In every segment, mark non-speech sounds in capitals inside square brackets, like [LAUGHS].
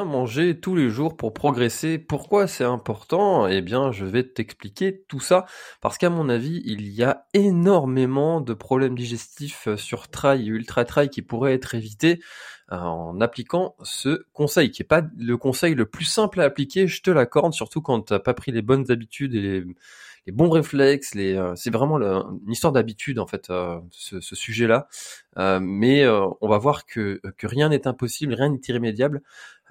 Manger tous les jours pour progresser. Pourquoi c'est important? Eh bien, je vais t'expliquer tout ça parce qu'à mon avis, il y a énormément de problèmes digestifs sur trail et ultra trail qui pourraient être évités euh, en appliquant ce conseil, qui est pas le conseil le plus simple à appliquer, je te l'accorde, surtout quand t'as pas pris les bonnes habitudes et les, les bons réflexes. Les, euh, c'est vraiment une histoire d'habitude en fait, euh, ce, ce sujet-là. Euh, mais euh, on va voir que, que rien n'est impossible, rien n'est irrémédiable.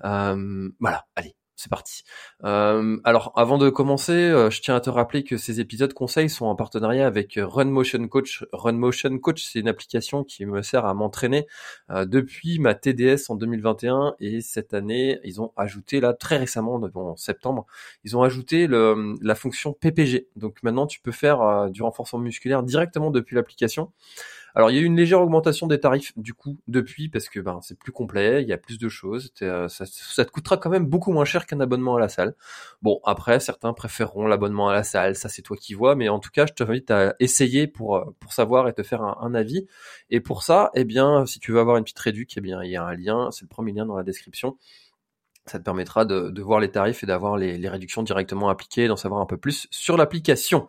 Euh, voilà, allez. C'est parti. Euh, alors, avant de commencer, euh, je tiens à te rappeler que ces épisodes conseils sont en partenariat avec euh, Run Motion Coach. Run Motion Coach, c'est une application qui me sert à m'entraîner depuis ma TDS en 2021 et cette année, ils ont ajouté là très récemment, en septembre, ils ont ajouté la fonction PPG. Donc maintenant, tu peux faire du renforcement musculaire directement depuis l'application. Alors il y a eu une légère augmentation des tarifs du coup depuis parce que ben c'est plus complet, il y a plus de choses, euh, ça, te coûtera quand même beaucoup moins cher qu'un abonnement à la salle. Bon après certains préféreront l'abonnement à la salle, ça c'est toi qui vois, mais en tout cas je t'invite à essayer pour euh, pour savoir et te faire un, avis. Et pour ça, eh bien si tu veux avoir une petite réduc, eh bien il y a un lien, c'est le premier lien dans la description. Ça te permettra de, de voir les tarifs et d'avoir les, les réductions directement appliquées, d'en savoir un peu plus sur l'application.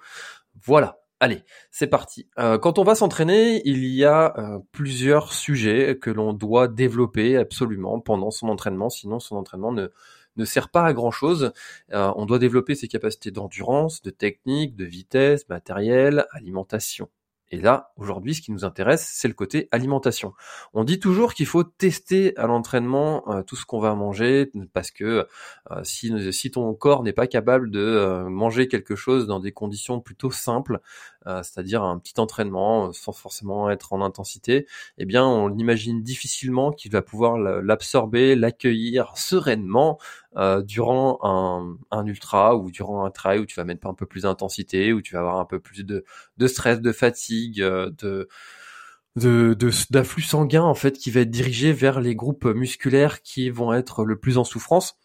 Voilà. Allez, c'est parti. Euh, quand on va s'entraîner, il y a euh, plusieurs sujets que l'on doit développer absolument pendant son entraînement, sinon son entraînement ne, ne sert pas à grand chose. on doit développer ses capacités d'endurance, de technique, de vitesse, matériel, alimentation. Et là, aujourd'hui, ce qui nous intéresse, c'est le côté alimentation. On dit toujours qu'il faut tester à l'entraînement euh, tout ce qu'on va manger, parce que euh, si, si ton corps n'est pas capable de euh, manger quelque chose dans des conditions plutôt simples, c'est-à-dire un petit entraînement sans forcément être en intensité, eh bien, on imagine difficilement qu'il va pouvoir l'absorber, l'accueillir sereinement euh, durant un, ultra ou durant un trail où tu vas mettre un peu plus d'intensité, où tu vas avoir un peu plus de, stress, de fatigue, euh, de d'afflux sanguin en fait qui va être dirigé vers les groupes musculaires qui vont être le plus en souffrance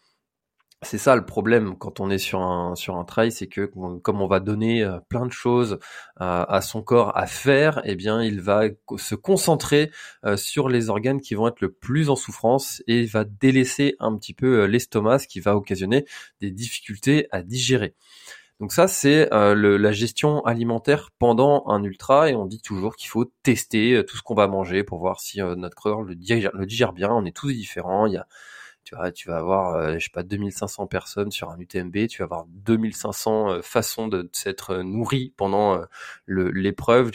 c'est ça le problème quand on est sur un trail, c'est que comme on va donner euh, plein de choses à, à son corps à faire, eh bien il va se concentrer euh, sur les organes qui vont être le plus en souffrance et va délaisser un petit peu euh, l'estomac, ce qui va occasionner des difficultés à digérer. Donc ça, c'est euh, la gestion alimentaire pendant un ultra et on dit toujours qu'il faut tester tout ce qu'on va manger pour voir si euh, notre corps le digère, le digère bien. On est tous différents. Il y a tu vois, tu vas avoir, euh, je sais pas, 2500 personnes sur un UTMB, tu vas avoir 2500 euh, façons de, s'être nourri pendant euh, l'épreuve.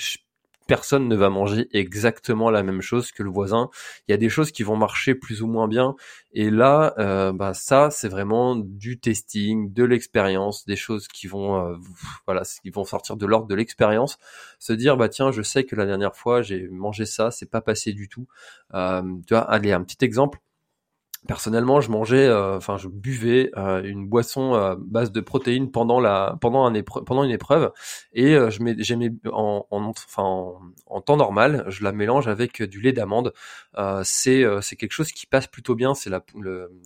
Personne ne va manger exactement la même chose que le voisin. Il y a des choses qui vont marcher plus ou moins bien. Et là, euh, bah ça, c'est vraiment du testing, de l'expérience, des choses qui vont, euh, voilà, qui vont sortir de l'ordre de l'expérience. Se dire, bah tiens, je sais que la dernière fois j'ai mangé ça, c'est pas passé du tout. Euh, tu vois, allez, un petit exemple personnellement, je mangeais, euh, enfin, je buvais euh, une boisson à base de protéines pendant la, pendant un épreuve, pendant une épreuve, et euh, je j'aimais en, en, en, en, temps normal, je la mélange avec du lait d'amande. Euh, c'est, c'est quelque chose qui passe plutôt bien. C'est la,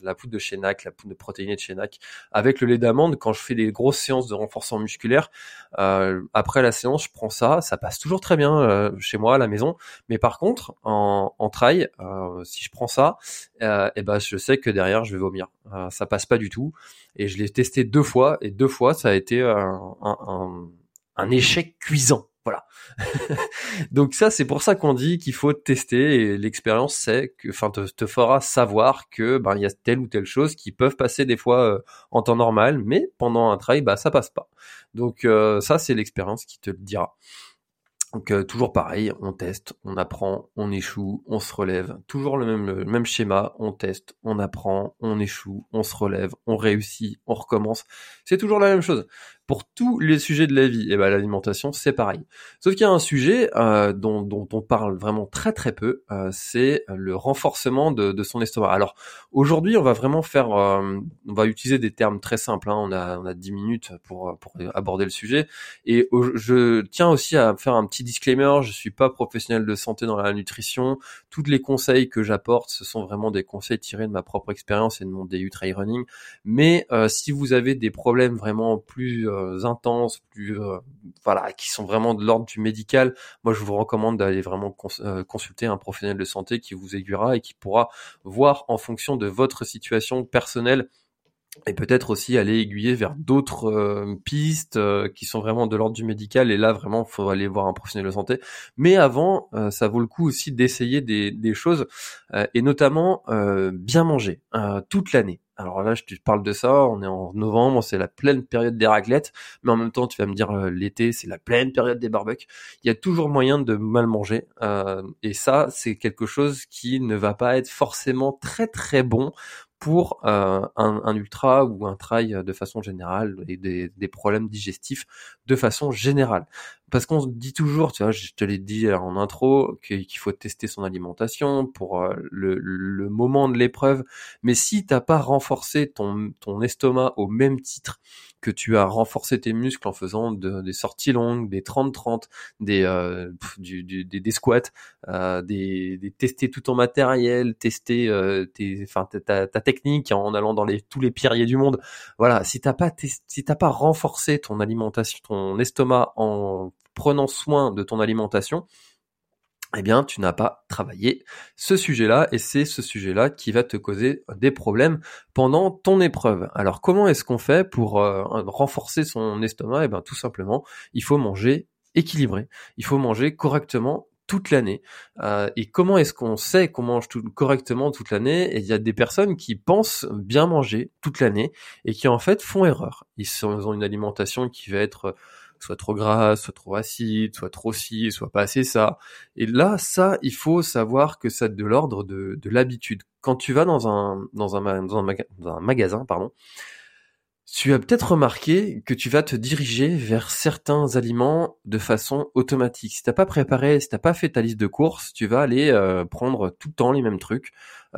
la poudre de Chenac, la poudre de protéinée de Chenac, avec le lait d'amande. Quand je fais des grosses séances de renforcement musculaire, après la séance, je prends ça, ça passe toujours très bien chez moi à la maison. Mais par contre, en, en trail, si je prends ça, et ben je sais que derrière je vais vomir. Euh, ça passe pas du tout. Et je l'ai testé deux fois et deux fois ça a été un, échec cuisant. Voilà. [LAUGHS] Donc ça c'est pour ça qu'on dit qu'il faut tester et l'expérience c'est que, enfin te, te, fera savoir que ben il y a telle ou telle chose qui peuvent passer des fois euh, en temps normal, mais pendant un trail bah ça passe pas. Donc euh, ça c'est l'expérience qui te le dira. Donc euh, toujours pareil, on teste, on apprend, on échoue, on se relève. Toujours le même, le même schéma, on teste, on apprend, on échoue, on se relève, on réussit, on recommence. C'est toujours la même chose pour tous les sujets de la vie, et eh ben l'alimentation c'est pareil. Sauf qu'il y a un sujet euh, dont, dont, on parle vraiment très très peu, euh, c'est le renforcement de, de, son estomac. Alors aujourd'hui, on va vraiment faire, euh, on va utiliser des termes très simples. Hein. On a on a 10 minutes pour pour aborder le sujet. Et je tiens aussi à faire un petit disclaimer. Je suis pas professionnel de santé dans la nutrition. Tous les conseils que j'apporte, ce sont vraiment des conseils tirés de ma propre expérience et de mon DU trail running. Mais si vous avez des problèmes vraiment plus euh, intenses, plus euh, voilà, qui sont vraiment de l'ordre du médical, moi je vous recommande d'aller vraiment euh, consulter un professionnel de santé qui vous aiguillera et qui pourra voir en fonction de votre situation personnelle et peut-être aussi aller aiguiller vers d'autres pistes qui sont vraiment de l'ordre du médical. Et là vraiment faut aller voir un professionnel de santé. Mais avant ça vaut le coup aussi d'essayer des, des choses et notamment bien manger toute l'année. Alors là, je te parle de ça, on est en novembre, c'est la pleine période des raclettes, mais en même temps, tu vas me dire euh, l'été, c'est la pleine période des barbecues. Il y a toujours moyen de mal manger, euh, et ça, c'est quelque chose qui ne va pas être forcément très très bon pour euh, un, ultra ou un trail de façon générale et des, problèmes digestifs de façon générale. Parce qu'on se dit toujours, tu vois, je te l'ai dit en intro, qu'il faut tester son alimentation pour euh, le, moment de l'épreuve. Mais si t'as pas renforcé ton estomac au même titre que tu as renforcé tes muscles en faisant des sorties longues, des 30-30, des, euh, du, du, des, squats, euh, des, des, tester tout ton matériel, tester euh, tes, enfin, ta, ta, technique en allant dans les, tous les pierriers du monde. Voilà, si t'as pas si t'as pas renforcé ton alimentation, ton estomac en prenant soin de ton alimentation, eh bien, tu n'as pas travaillé ce sujet-là et c'est ce sujet-là qui va te causer des problèmes pendant ton épreuve. Alors, comment est-ce qu'on fait pour euh, renforcer son estomac? Eh bien, tout simplement, il faut manger équilibré. Il faut manger correctement toute l'année. Euh, et comment est-ce qu'on sait qu'on mange correctement toute l'année? Et il y a des personnes qui pensent bien manger toute l'année et qui en fait font erreur. Ils, ils ont une alimentation qui va être soit trop grasse, soit trop acide, soit trop ci, soit pas assez ça. Et là, ça, il faut savoir que c'est de l'ordre de, de l'habitude. Quand tu vas dans un, dans un, dans un, magasin, pardon, tu as peut-être remarqué que tu vas te diriger vers certains aliments de façon automatique. Si t'as pas préparé, si t'as pas fait ta liste de courses, tu vas aller euh, prendre tout le temps les mêmes trucs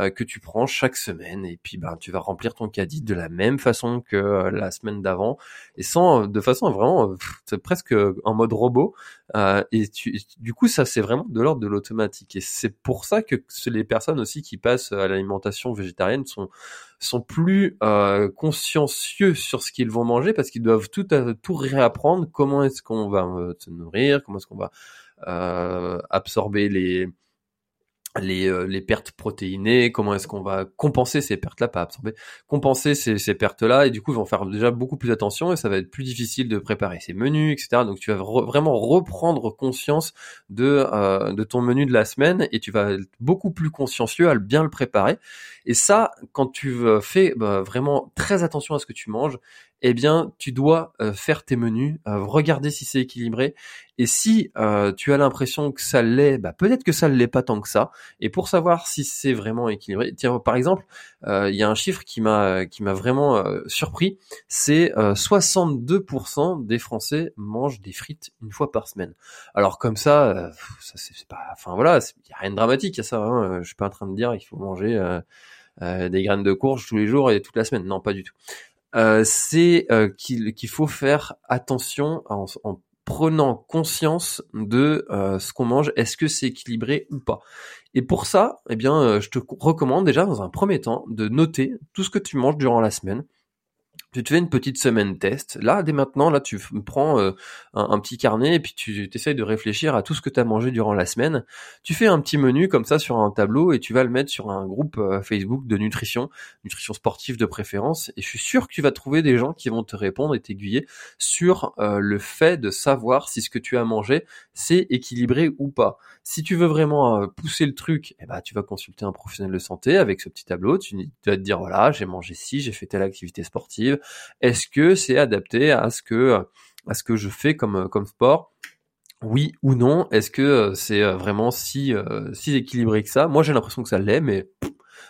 que tu prends chaque semaine et puis ben tu vas remplir ton caddie de la même façon que euh, la semaine d'avant et sans de façon vraiment presque en mode robot et tu, du coup ça c'est vraiment de l'ordre de l'automatique et c'est pour ça que les personnes aussi qui passent à l'alimentation végétarienne sont sont plus euh, consciencieux sur ce qu'ils vont manger parce qu'ils doivent tout tout réapprendre. Comment est-ce qu'on va se nourrir? Comment est-ce qu'on va euh, absorber les les, euh, les pertes protéinées, comment est-ce qu'on va compenser ces pertes-là, pas absorber, compenser ces, pertes-là, et du coup ils vont faire déjà beaucoup plus attention et ça va être plus difficile de préparer ces menus, etc. Donc tu vas vraiment reprendre conscience de, euh, de ton menu de la semaine et tu vas être beaucoup plus consciencieux à bien le préparer. Et ça, quand tu fais bah, vraiment très attention à ce que tu manges, eh bien, tu dois euh, faire tes menus, euh, regarder si c'est équilibré. Et si euh, tu as l'impression que ça l'est, bah, peut-être que ça ne l'est pas tant que ça. Et pour savoir si c'est vraiment équilibré, tiens, par exemple, il y a un chiffre qui m'a qui m'a vraiment surpris, c'est 62% des Français mangent des frites une fois par semaine. Alors comme ça, ça c'est pas, enfin voilà, il y a rien de dramatique à ça. Hein. Je suis pas en train de dire il faut manger des graines de courge tous les jours et toute la semaine. Non, pas du tout. Euh, c'est euh, qu'il faut faire attention en, prenant conscience de euh, ce qu'on mange. Est-ce que c'est équilibré ou pas Et pour ça, eh bien, je te recommande déjà dans un premier temps de noter tout ce que tu manges durant la semaine tu te fais une petite semaine test. Là, dès maintenant, là, tu prends euh, un, petit carnet et puis tu essayes de réfléchir à tout ce que tu as mangé durant la semaine. Tu fais un petit menu comme ça sur un tableau et tu vas le mettre sur un groupe euh, Facebook de nutrition, nutrition sportive de préférence. Et je suis sûr que tu vas trouver des gens qui vont te répondre et t'aiguiller sur euh, le fait de savoir si ce que tu as mangé, c'est équilibré ou pas. Si tu veux vraiment pousser le truc, eh ben, tu vas consulter un professionnel de santé avec ce petit tableau. Tu vas te dire, voilà, j'ai mangé ci, j'ai fait telle activité sportive est-ce que c'est adapté à ce que à ce que je fais comme comme sport? Oui ou non? Est-ce que c'est vraiment si si équilibré que ça? Moi, j'ai l'impression que ça l'est, mais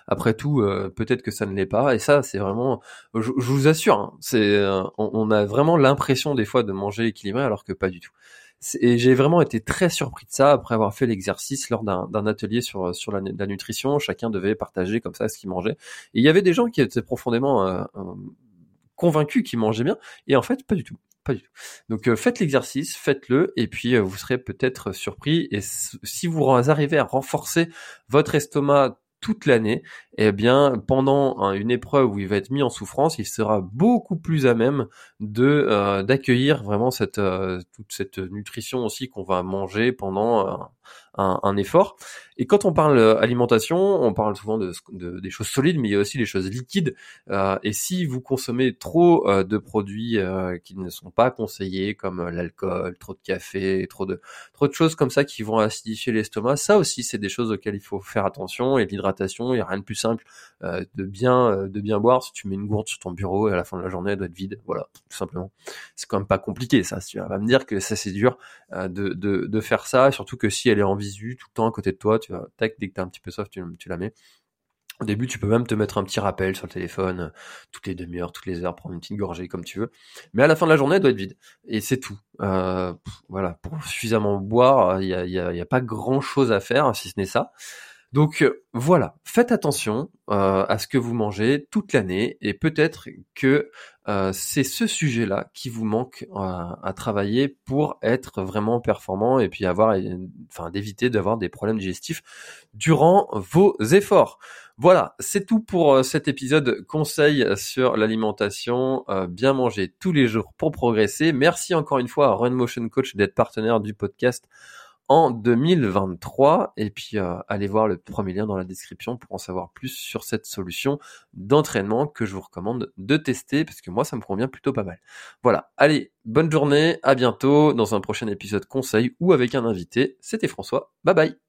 après tout, peut-être que ça ne l'est pas. Et ça, c'est vraiment, je, vous assure, hein, c'est, on, a vraiment l'impression des fois de manger équilibré, alors que pas du tout. Et j'ai vraiment été très surpris de ça après avoir fait l'exercice lors d'un atelier sur sur la, nutrition. Chacun devait partager comme ça ce qu'il mangeait. Et il y avait des gens qui étaient profondément convaincus qu'ils mangeaient bien, et en fait, pas du tout. Pas du tout. Donc faites l'exercice, faites-le, et puis vous serez peut-être surpris. Et si vous arrivez à renforcer votre estomac toute l'année, eh bien, pendant une épreuve où il va être mis en souffrance, il sera beaucoup plus à même de euh, d'accueillir vraiment cette euh, toute cette nutrition aussi qu'on va manger pendant euh, un, effort. Et quand on parle alimentation, on parle souvent de, de, des choses solides, mais il y a aussi les choses liquides. et si vous consommez trop de produits qui ne sont pas conseillés, comme l'alcool, trop de café, trop de trop de choses comme ça qui vont acidifier l'estomac, ça aussi c'est des choses auxquelles il faut faire attention. Et l'hydratation, il y a rien de plus simple euh, de bien euh, de bien boire. Si tu mets une gourde sur ton bureau et à la fin de la journée elle doit être vide, voilà, tout simplement. C'est quand même pas compliqué ça. Tu vas me dire que ça c'est dur euh, de, de, faire ça, surtout que si elle est en visu tout le temps à côté de toi, tu vas tac dès que t'es un petit peu soft, tu, tu la mets. Au début, tu peux même te mettre un petit rappel sur le téléphone, toutes les demi-heures, toutes les heures, prendre une petite gorgée comme tu veux. Mais à la fin de la journée, elle doit être vide. Et c'est tout. Voilà, pour suffisamment boire, il y a, y, y a, pas grand-chose à faire, si ce n'est ça. Donc euh, voilà, faites attention euh, à ce que vous mangez toute l'année et peut-être que euh, c'est ce sujet-là qui vous manque à travailler pour être vraiment performant et puis avoir, enfin, d'éviter d'avoir des problèmes digestifs durant vos efforts. Voilà, c'est tout pour cet épisode conseil sur l'alimentation, bien manger tous les jours pour progresser. Merci encore une fois à Run Motion Coach d'être partenaire du podcast en 2023. Et puis, euh, allez voir le premier lien dans la description pour en savoir plus sur cette solution d'entraînement que je vous recommande de tester parce que moi, ça me convient plutôt pas mal. Voilà. Allez, bonne journée. À bientôt dans un prochain épisode conseil ou avec un invité. C'était François. Bye bye.